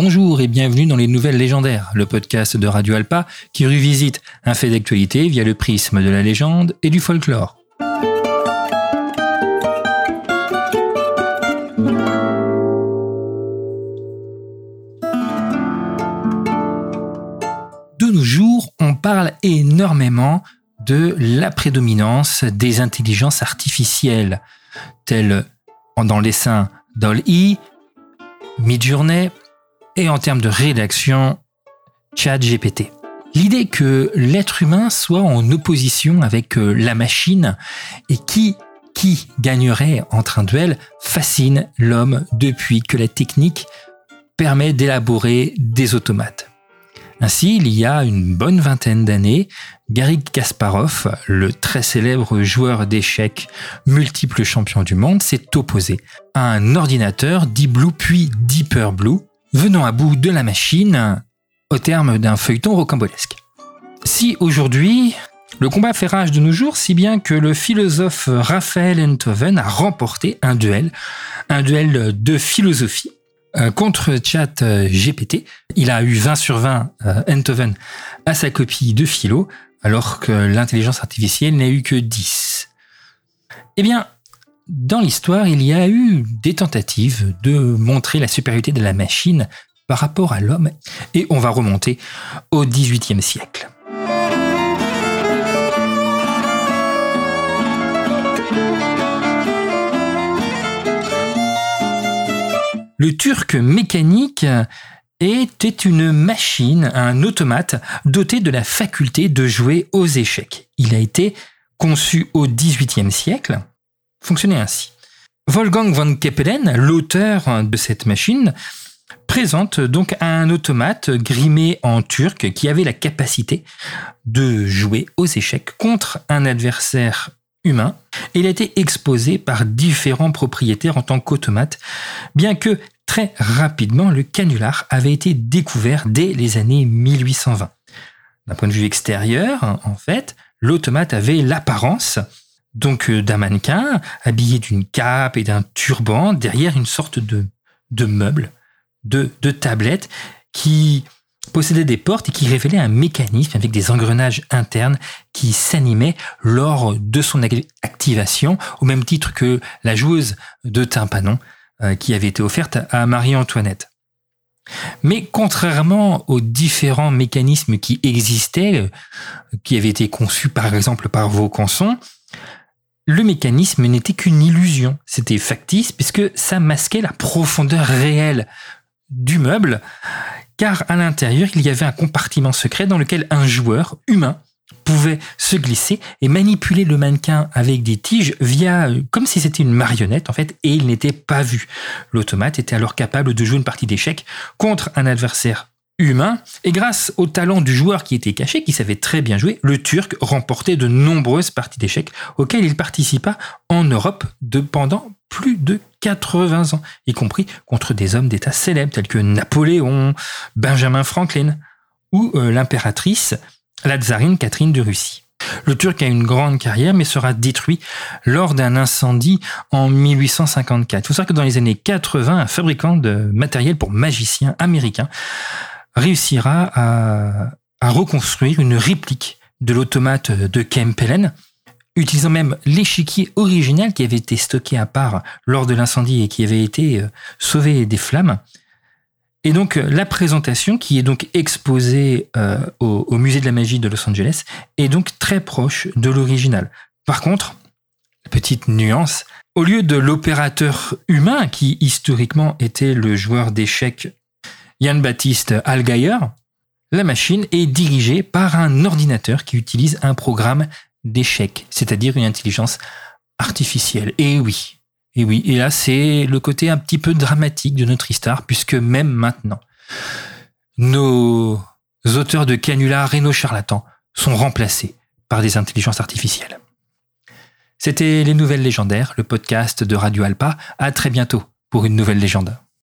Bonjour et bienvenue dans les Nouvelles Légendaires, le podcast de Radio Alpa qui revisite un fait d'actualité via le prisme de la légende et du folklore. De nos jours, on parle énormément de la prédominance des intelligences artificielles, telles dans l'essaim DALL-E, Midjourney et en termes de rédaction, ChatGPT. L'idée que l'être humain soit en opposition avec euh, la machine et qui qui gagnerait entre un duel fascine l'homme depuis que la technique permet d'élaborer des automates. Ainsi, il y a une bonne vingtaine d'années, Garry Kasparov, le très célèbre joueur d'échecs multiple champion du monde, s'est opposé à un ordinateur Deep Blue puis Deeper Blue, venant à bout de la machine au terme d'un feuilleton rocambolesque. Si aujourd'hui, le combat fait rage de nos jours, si bien que le philosophe Raphaël Enthoven a remporté un duel, un duel de philosophie euh, contre Chat GPT. Il a eu 20 sur 20 euh, Enthoven à sa copie de philo, alors que l'intelligence artificielle n'a eu que 10. Eh bien, dans l'histoire, il y a eu des tentatives de montrer la supériorité de la machine par rapport à l'homme, et on va remonter au XVIIIe siècle. Le turc mécanique était une machine, un automate doté de la faculté de jouer aux échecs. Il a été conçu au XVIIIe siècle, fonctionnait ainsi. Wolfgang von Keppelen, l'auteur de cette machine, présente donc un automate grimé en turc qui avait la capacité de jouer aux échecs contre un adversaire humain. Il a été exposé par différents propriétaires en tant qu'automate, bien que très rapidement le canular avait été découvert dès les années 1820. D'un point de vue extérieur, en fait, l'automate avait l'apparence donc euh, d'un mannequin habillé d'une cape et d'un turban derrière une sorte de, meuble, de, de tablette qui possédait des portes et qui révélait un mécanisme avec des engrenages internes qui s'animaient lors de son activation, au même titre que la joueuse de tympanon euh, qui avait été offerte à Marie-Antoinette. Mais contrairement aux différents mécanismes qui existaient, euh, qui avaient été conçus par exemple par Vaucanson, le mécanisme n'était qu'une illusion. C'était factice puisque ça masquait la profondeur réelle du meuble car à l'intérieur, il y avait un compartiment secret dans lequel un joueur humain pouvait se glisser et manipuler le mannequin avec des tiges via comme si c'était une marionnette en fait et il n'était pas vu. L'automate était alors capable de jouer une partie d'échecs contre un adversaire humain et grâce au talent du joueur qui était caché, qui savait très bien jouer, le Turc remportait de nombreuses parties d'échecs auxquelles il participa en Europe de pendant plus de 80 ans, y compris contre des hommes d'État célèbres tels que Napoléon, Benjamin Franklin ou euh, l'impératrice, la tsarine Catherine de Russie. Le Turc a une grande carrière mais sera détruit lors d'un incendie en 1854. Il faut savoir que dans les années 80, un fabricant de matériel pour magiciens américain réussira à, reconstruire une réplique de l'automate de Kempelen utilisant même l'échiquier original qui avait été stocké à part lors de l'incendie et qui avait été euh, sauvé des flammes. Et donc euh, la présentation qui est donc exposée euh, au, musée de la magie de Los Angeles est donc très proche de l'original. Par contre, petite nuance, au lieu de l'opérateur humain qui historiquement était le joueur d'échecs Yann Baptiste Algayer, la machine est dirigée par un ordinateur qui utilise un programme d'échec, c'est-à-dire une intelligence artificielle. Et oui, et oui, et là c'est le côté un petit peu dramatique de notre histoire, puisque même maintenant, nos auteurs de canulars et nos charlatans sont remplacés par des intelligences artificielles. C'était Les Nouvelles Légendaires, le podcast de Radio Alpa. À très bientôt pour une nouvelle légende.